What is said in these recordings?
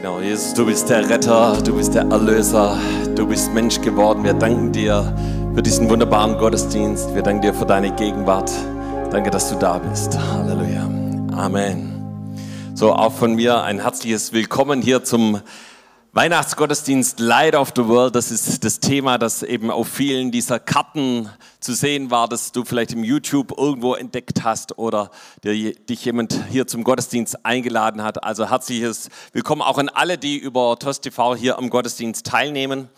Genau, Jesus, du bist der Retter, du bist der Erlöser, du bist Mensch geworden. Wir danken dir für diesen wunderbaren Gottesdienst. Wir danken dir für deine Gegenwart. Danke, dass du da bist. Halleluja. Amen. So, auch von mir ein herzliches Willkommen hier zum Weihnachtsgottesdienst Light of the World, das ist das Thema, das eben auf vielen dieser Karten zu sehen war, das du vielleicht im YouTube irgendwo entdeckt hast oder dir, dich jemand hier zum Gottesdienst eingeladen hat. Also herzliches Willkommen auch an alle, die über TOS TV hier am Gottesdienst teilnehmen.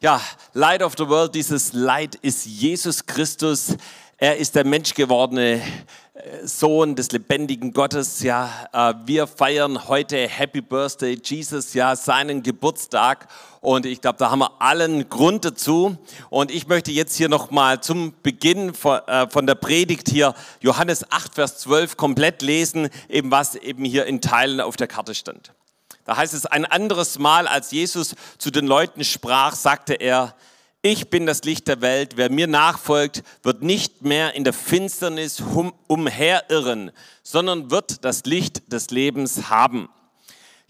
Ja, Light of the World, dieses Light ist Jesus Christus. Er ist der menschgewordene Sohn des lebendigen Gottes. Ja, äh, wir feiern heute Happy Birthday Jesus, ja, seinen Geburtstag. Und ich glaube, da haben wir allen Grund dazu. Und ich möchte jetzt hier nochmal zum Beginn von, äh, von der Predigt hier Johannes 8, Vers 12 komplett lesen, eben was eben hier in Teilen auf der Karte stand. Da heißt es, ein anderes Mal, als Jesus zu den Leuten sprach, sagte er, ich bin das Licht der Welt. Wer mir nachfolgt, wird nicht mehr in der Finsternis umherirren, sondern wird das Licht des Lebens haben.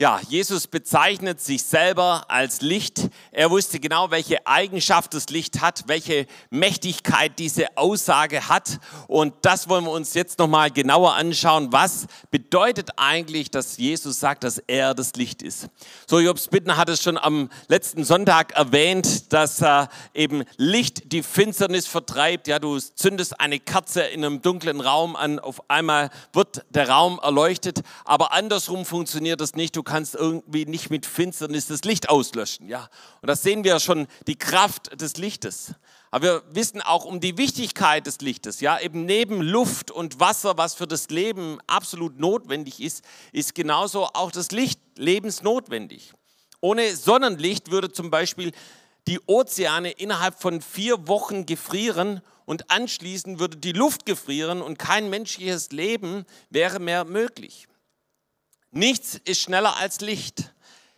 Ja, Jesus bezeichnet sich selber als Licht. Er wusste genau, welche Eigenschaft das Licht hat, welche Mächtigkeit diese Aussage hat. Und das wollen wir uns jetzt nochmal genauer anschauen. Was bedeutet eigentlich, dass Jesus sagt, dass er das Licht ist? So, Jobs Bitten hat es schon am letzten Sonntag erwähnt, dass äh, eben Licht die Finsternis vertreibt. Ja, du zündest eine Kerze in einem dunklen Raum an, auf einmal wird der Raum erleuchtet. Aber andersrum funktioniert das nicht. Du kannst irgendwie nicht mit Finsternis das Licht auslöschen. Ja? Und das sehen wir schon, die Kraft des Lichtes. Aber wir wissen auch um die Wichtigkeit des Lichtes. Ja, eben neben Luft und Wasser, was für das Leben absolut notwendig ist, ist genauso auch das Licht lebensnotwendig. Ohne Sonnenlicht würde zum Beispiel die Ozeane innerhalb von vier Wochen gefrieren und anschließend würde die Luft gefrieren und kein menschliches Leben wäre mehr möglich. Nichts ist schneller als Licht.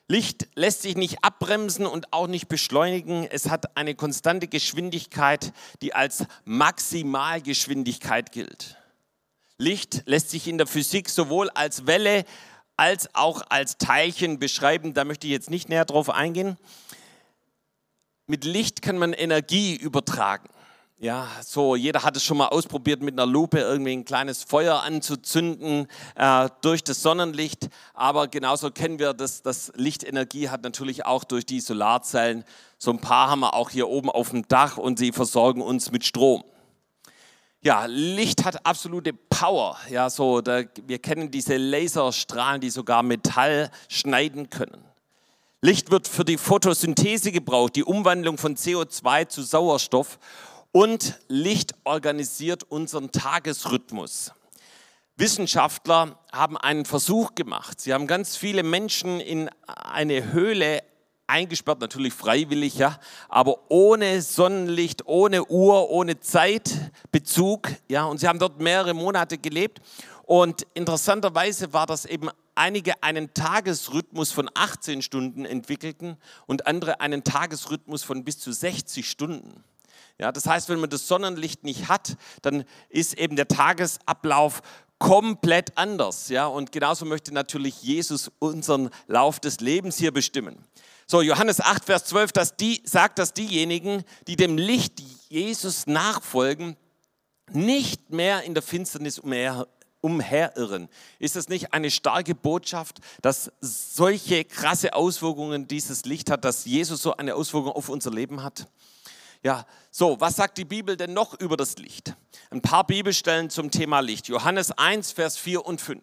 Licht lässt sich nicht abbremsen und auch nicht beschleunigen. Es hat eine konstante Geschwindigkeit, die als Maximalgeschwindigkeit gilt. Licht lässt sich in der Physik sowohl als Welle als auch als Teilchen beschreiben. Da möchte ich jetzt nicht näher drauf eingehen. Mit Licht kann man Energie übertragen. Ja, so jeder hat es schon mal ausprobiert, mit einer Lupe irgendwie ein kleines Feuer anzuzünden äh, durch das Sonnenlicht. Aber genauso kennen wir, dass das Licht Energie hat natürlich auch durch die Solarzellen. So ein paar haben wir auch hier oben auf dem Dach und sie versorgen uns mit Strom. Ja, Licht hat absolute Power. Ja, so da, wir kennen diese Laserstrahlen, die sogar Metall schneiden können. Licht wird für die Photosynthese gebraucht, die Umwandlung von CO2 zu Sauerstoff und Licht organisiert unseren Tagesrhythmus. Wissenschaftler haben einen Versuch gemacht. Sie haben ganz viele Menschen in eine Höhle eingesperrt, natürlich freiwillig, ja, aber ohne Sonnenlicht, ohne Uhr, ohne Zeitbezug, ja, und sie haben dort mehrere Monate gelebt. Und interessanterweise war das eben einige einen Tagesrhythmus von 18 Stunden entwickelten und andere einen Tagesrhythmus von bis zu 60 Stunden. Ja, das heißt, wenn man das Sonnenlicht nicht hat, dann ist eben der Tagesablauf komplett anders. Ja, und genauso möchte natürlich Jesus unseren Lauf des Lebens hier bestimmen. So, Johannes 8, Vers 12 dass die, sagt, dass diejenigen, die dem Licht Jesus nachfolgen, nicht mehr in der Finsternis umher, umherirren. Ist das nicht eine starke Botschaft, dass solche krasse Auswirkungen dieses Licht hat, dass Jesus so eine Auswirkung auf unser Leben hat? Ja, so, was sagt die Bibel denn noch über das Licht? Ein paar Bibelstellen zum Thema Licht. Johannes 1, Vers 4 und 5.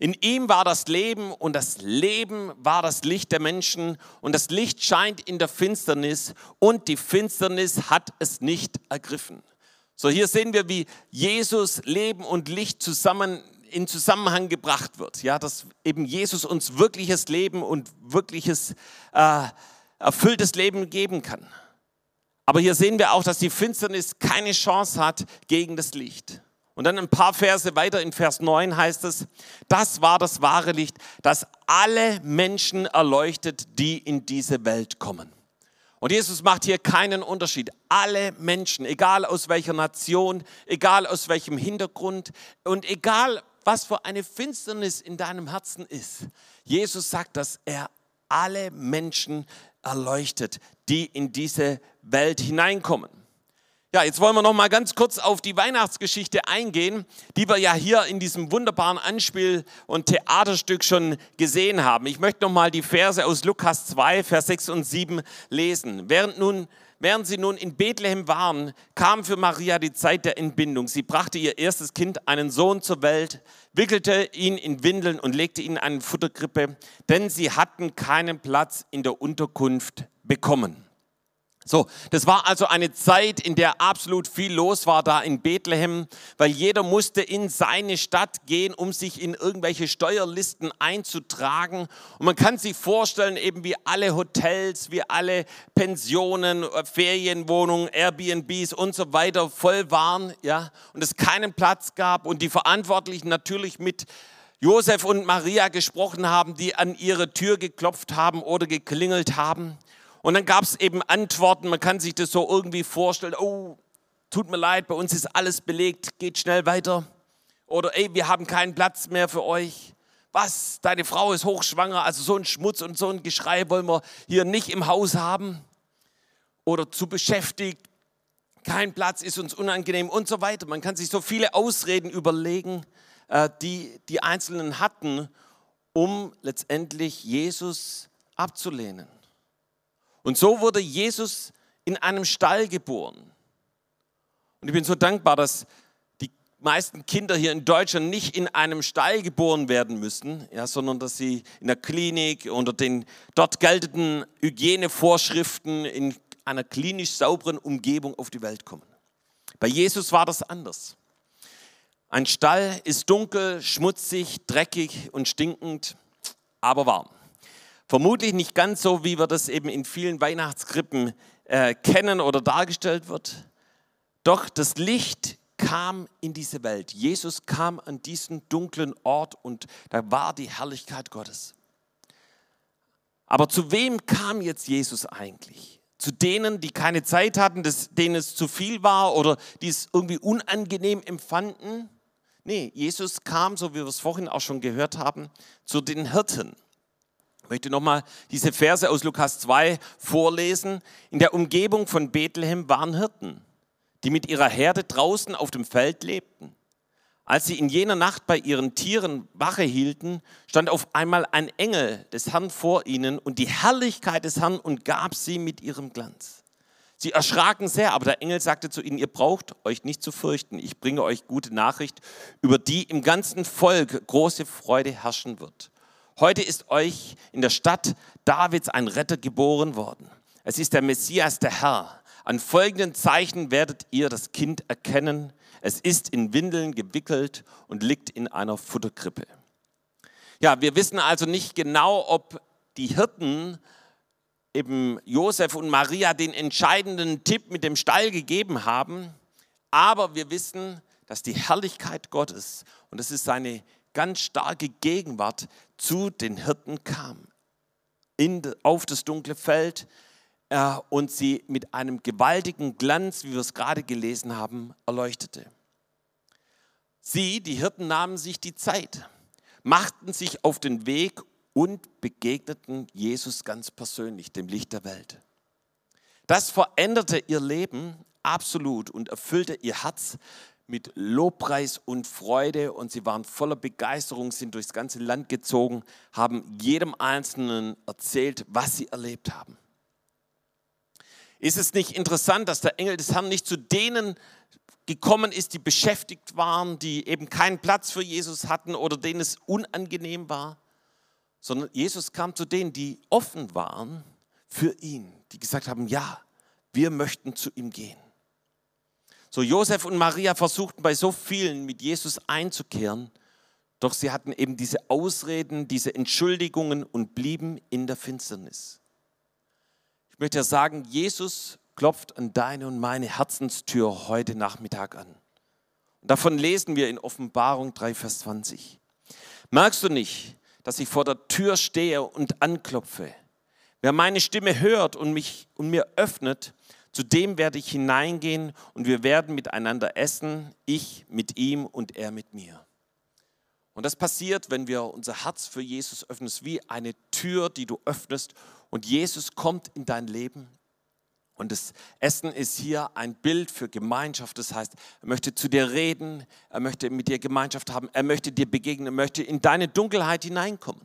In ihm war das Leben und das Leben war das Licht der Menschen und das Licht scheint in der Finsternis und die Finsternis hat es nicht ergriffen. So, hier sehen wir, wie Jesus Leben und Licht zusammen in Zusammenhang gebracht wird. Ja, dass eben Jesus uns wirkliches Leben und wirkliches äh, erfülltes Leben geben kann. Aber hier sehen wir auch, dass die Finsternis keine Chance hat gegen das Licht. Und dann ein paar Verse weiter in Vers 9 heißt es, das war das wahre Licht, das alle Menschen erleuchtet, die in diese Welt kommen. Und Jesus macht hier keinen Unterschied. Alle Menschen, egal aus welcher Nation, egal aus welchem Hintergrund und egal was für eine Finsternis in deinem Herzen ist. Jesus sagt, dass er alle Menschen erleuchtet, die in diese Welt hineinkommen. Ja, jetzt wollen wir noch mal ganz kurz auf die Weihnachtsgeschichte eingehen, die wir ja hier in diesem wunderbaren Anspiel- und Theaterstück schon gesehen haben. Ich möchte noch mal die Verse aus Lukas 2, Vers 6 und 7 lesen. Während nun Während sie nun in Bethlehem waren, kam für Maria die Zeit der Entbindung. Sie brachte ihr erstes Kind, einen Sohn, zur Welt, wickelte ihn in Windeln und legte ihn in eine Futterkrippe, denn sie hatten keinen Platz in der Unterkunft bekommen. So, das war also eine Zeit, in der absolut viel los war da in Bethlehem, weil jeder musste in seine Stadt gehen, um sich in irgendwelche Steuerlisten einzutragen. Und man kann sich vorstellen, eben wie alle Hotels, wie alle Pensionen, Ferienwohnungen, Airbnbs und so weiter voll waren, ja, und es keinen Platz gab und die Verantwortlichen natürlich mit Josef und Maria gesprochen haben, die an ihre Tür geklopft haben oder geklingelt haben. Und dann gab es eben Antworten, man kann sich das so irgendwie vorstellen, oh, tut mir leid, bei uns ist alles belegt, geht schnell weiter. Oder ey, wir haben keinen Platz mehr für euch. Was, deine Frau ist hochschwanger, also so ein Schmutz und so ein Geschrei wollen wir hier nicht im Haus haben. Oder zu beschäftigt, kein Platz ist uns unangenehm und so weiter. Man kann sich so viele Ausreden überlegen, äh, die die Einzelnen hatten, um letztendlich Jesus abzulehnen. Und so wurde Jesus in einem Stall geboren. Und ich bin so dankbar, dass die meisten Kinder hier in Deutschland nicht in einem Stall geboren werden müssen, ja, sondern dass sie in der Klinik unter den dort geltenden Hygienevorschriften in einer klinisch sauberen Umgebung auf die Welt kommen. Bei Jesus war das anders. Ein Stall ist dunkel, schmutzig, dreckig und stinkend, aber warm. Vermutlich nicht ganz so, wie wir das eben in vielen Weihnachtskrippen äh, kennen oder dargestellt wird. Doch das Licht kam in diese Welt. Jesus kam an diesen dunklen Ort und da war die Herrlichkeit Gottes. Aber zu wem kam jetzt Jesus eigentlich? Zu denen, die keine Zeit hatten, denen es zu viel war oder die es irgendwie unangenehm empfanden? Nee, Jesus kam, so wie wir es vorhin auch schon gehört haben, zu den Hirten. Ich möchte nochmal diese Verse aus Lukas 2 vorlesen. In der Umgebung von Bethlehem waren Hirten, die mit ihrer Herde draußen auf dem Feld lebten. Als sie in jener Nacht bei ihren Tieren Wache hielten, stand auf einmal ein Engel des Herrn vor ihnen und die Herrlichkeit des Herrn umgab sie mit ihrem Glanz. Sie erschraken sehr, aber der Engel sagte zu ihnen, ihr braucht euch nicht zu fürchten. Ich bringe euch gute Nachricht, über die im ganzen Volk große Freude herrschen wird. Heute ist euch in der Stadt Davids ein Retter geboren worden. Es ist der Messias, der Herr. An folgenden Zeichen werdet ihr das Kind erkennen. Es ist in Windeln gewickelt und liegt in einer Futterkrippe. Ja, wir wissen also nicht genau, ob die Hirten eben Josef und Maria den entscheidenden Tipp mit dem Stall gegeben haben, aber wir wissen, dass die Herrlichkeit Gottes, und das ist seine ganz starke Gegenwart zu den Hirten kam, in, auf das dunkle Feld äh, und sie mit einem gewaltigen Glanz, wie wir es gerade gelesen haben, erleuchtete. Sie, die Hirten, nahmen sich die Zeit, machten sich auf den Weg und begegneten Jesus ganz persönlich, dem Licht der Welt. Das veränderte ihr Leben absolut und erfüllte ihr Herz mit Lobpreis und Freude und sie waren voller Begeisterung, sind durchs ganze Land gezogen, haben jedem Einzelnen erzählt, was sie erlebt haben. Ist es nicht interessant, dass der Engel des Herrn nicht zu denen gekommen ist, die beschäftigt waren, die eben keinen Platz für Jesus hatten oder denen es unangenehm war, sondern Jesus kam zu denen, die offen waren für ihn, die gesagt haben, ja, wir möchten zu ihm gehen. So Josef und Maria versuchten bei so vielen mit Jesus einzukehren, doch sie hatten eben diese Ausreden, diese Entschuldigungen und blieben in der Finsternis. Ich möchte ja sagen, Jesus klopft an deine und meine Herzenstür heute Nachmittag an. Und davon lesen wir in Offenbarung 3, Vers 20. Merkst du nicht, dass ich vor der Tür stehe und anklopfe? Wer meine Stimme hört und, mich, und mir öffnet, zu dem werde ich hineingehen und wir werden miteinander essen, ich mit ihm und er mit mir. Und das passiert, wenn wir unser Herz für Jesus öffnen. Ist wie eine Tür, die du öffnest und Jesus kommt in dein Leben. Und das Essen ist hier ein Bild für Gemeinschaft. Das heißt, er möchte zu dir reden, er möchte mit dir Gemeinschaft haben, er möchte dir begegnen, er möchte in deine Dunkelheit hineinkommen.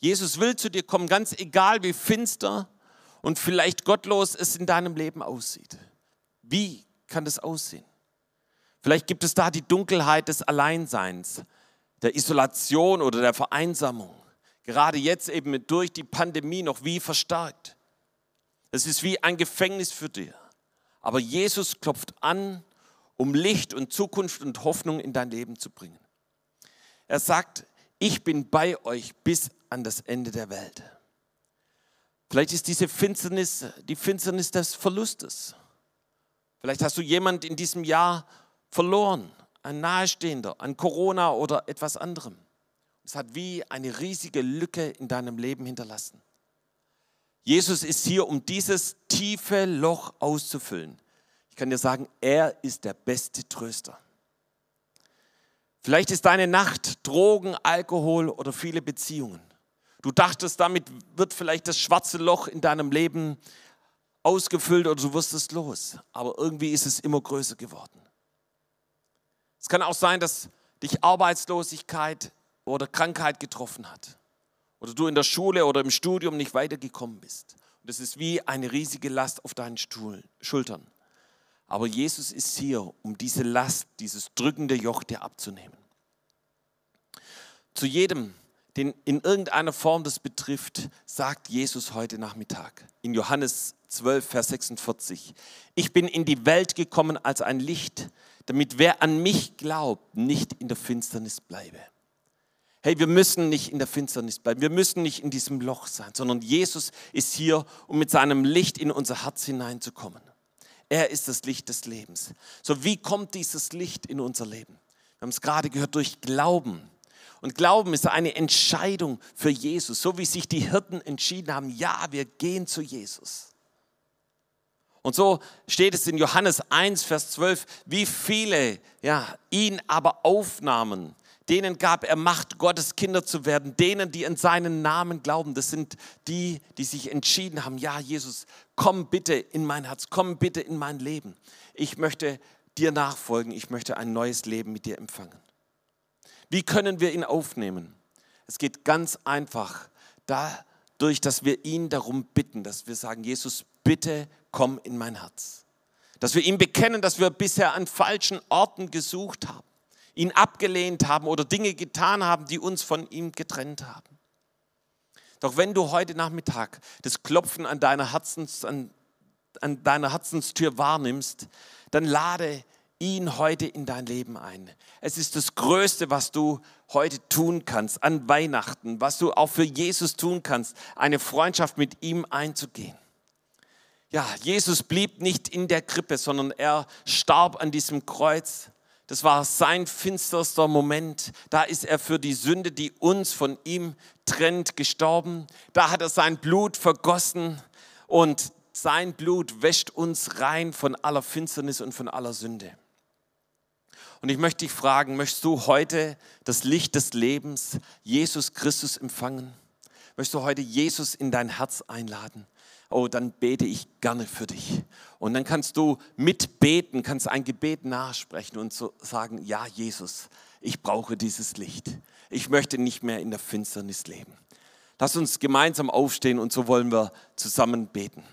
Jesus will zu dir kommen, ganz egal wie finster und vielleicht gottlos es in deinem Leben aussieht. Wie kann das aussehen? Vielleicht gibt es da die Dunkelheit des Alleinseins, der Isolation oder der Vereinsamung. Gerade jetzt eben durch die Pandemie noch wie verstärkt. Es ist wie ein Gefängnis für dich. Aber Jesus klopft an, um Licht und Zukunft und Hoffnung in dein Leben zu bringen. Er sagt, ich bin bei euch bis an das Ende der Welt. Vielleicht ist diese Finsternis die Finsternis des Verlustes. Vielleicht hast du jemand in diesem Jahr verloren, ein Nahestehender, an Corona oder etwas anderem. Es hat wie eine riesige Lücke in deinem Leben hinterlassen. Jesus ist hier, um dieses tiefe Loch auszufüllen. Ich kann dir sagen, er ist der beste Tröster. Vielleicht ist deine Nacht Drogen, Alkohol oder viele Beziehungen. Du dachtest, damit wird vielleicht das schwarze Loch in deinem Leben ausgefüllt oder du wirst es los. Aber irgendwie ist es immer größer geworden. Es kann auch sein, dass dich Arbeitslosigkeit oder Krankheit getroffen hat. Oder du in der Schule oder im Studium nicht weitergekommen bist. Und es ist wie eine riesige Last auf deinen Stuhl, Schultern. Aber Jesus ist hier, um diese Last, dieses drückende Joch dir abzunehmen. Zu jedem, den in irgendeiner Form das betrifft, sagt Jesus heute Nachmittag in Johannes 12, Vers 46. Ich bin in die Welt gekommen als ein Licht, damit wer an mich glaubt, nicht in der Finsternis bleibe. Hey, wir müssen nicht in der Finsternis bleiben, wir müssen nicht in diesem Loch sein, sondern Jesus ist hier, um mit seinem Licht in unser Herz hineinzukommen. Er ist das Licht des Lebens. So, wie kommt dieses Licht in unser Leben? Wir haben es gerade gehört durch Glauben. Und Glauben ist eine Entscheidung für Jesus, so wie sich die Hirten entschieden haben, ja, wir gehen zu Jesus. Und so steht es in Johannes 1, Vers 12, wie viele ja, ihn aber aufnahmen, denen gab er Macht, Gottes Kinder zu werden, denen, die in seinen Namen glauben. Das sind die, die sich entschieden haben, ja, Jesus, komm bitte in mein Herz, komm bitte in mein Leben. Ich möchte dir nachfolgen, ich möchte ein neues Leben mit dir empfangen. Wie können wir ihn aufnehmen? Es geht ganz einfach dadurch, dass wir ihn darum bitten, dass wir sagen, Jesus, bitte komm in mein Herz. Dass wir ihm bekennen, dass wir bisher an falschen Orten gesucht haben, ihn abgelehnt haben oder Dinge getan haben, die uns von ihm getrennt haben. Doch wenn du heute Nachmittag das Klopfen an deiner, Herzens, an, an deiner Herzenstür wahrnimmst, dann lade ihn heute in dein Leben ein. Es ist das Größte, was du heute tun kannst an Weihnachten, was du auch für Jesus tun kannst, eine Freundschaft mit ihm einzugehen. Ja, Jesus blieb nicht in der Krippe, sondern er starb an diesem Kreuz. Das war sein finsterster Moment. Da ist er für die Sünde, die uns von ihm trennt, gestorben. Da hat er sein Blut vergossen und sein Blut wäscht uns rein von aller Finsternis und von aller Sünde. Und ich möchte dich fragen, möchtest du heute das Licht des Lebens, Jesus Christus empfangen? Möchtest du heute Jesus in dein Herz einladen? Oh, dann bete ich gerne für dich. Und dann kannst du mitbeten, kannst ein Gebet nachsprechen und so sagen, ja, Jesus, ich brauche dieses Licht. Ich möchte nicht mehr in der Finsternis leben. Lass uns gemeinsam aufstehen und so wollen wir zusammen beten.